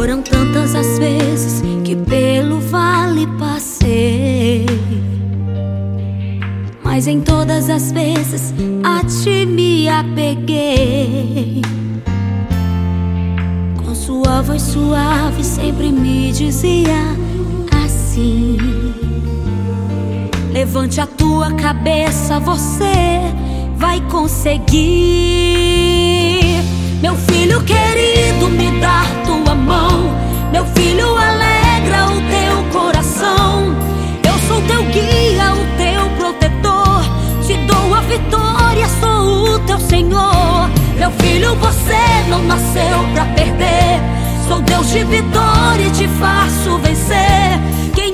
Foram tantas as vezes que pelo vale passei. Mas em todas as vezes a ti me apeguei. Com sua voz suave sempre me dizia assim: Levante a tua cabeça, você vai conseguir. Meu filho querido, Meu filho, você não nasceu pra perder. Sou Deus de vitória e te faço vencer. Quem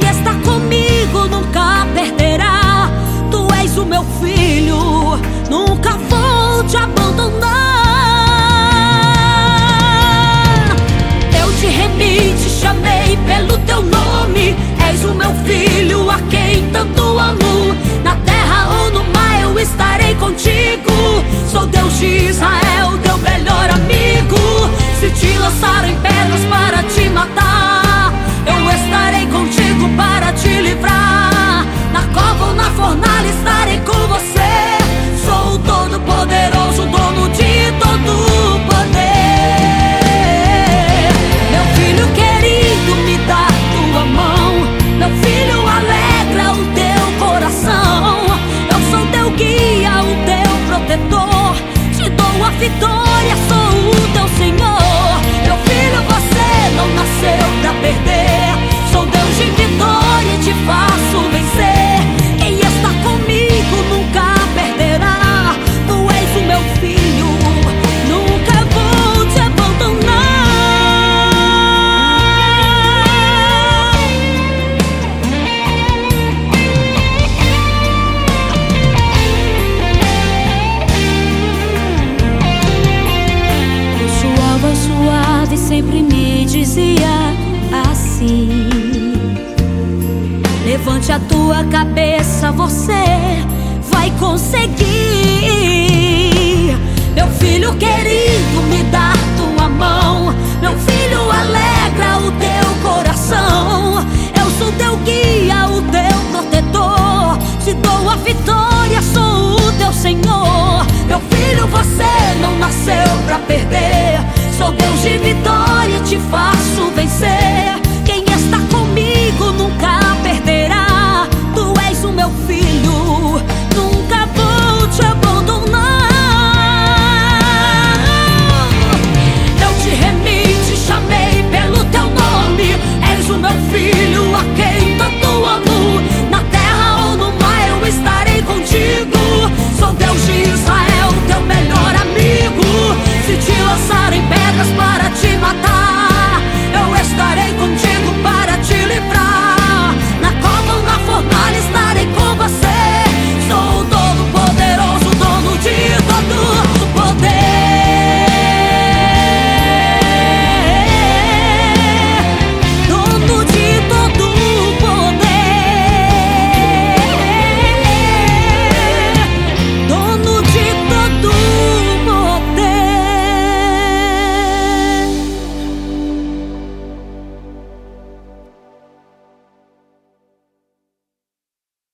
vitória, sou o teu Senhor. Meu filho, você não nasceu pra perder. Levante a tua cabeça, você vai conseguir. Meu filho querido, me dá tua mão. Meu filho, alegra o teu coração. Eu sou teu guia, o teu protetor. Te dou a vitória, sou o teu Senhor. Meu filho, você não nasceu pra perder. Sou Deus de vitória. regras para ti.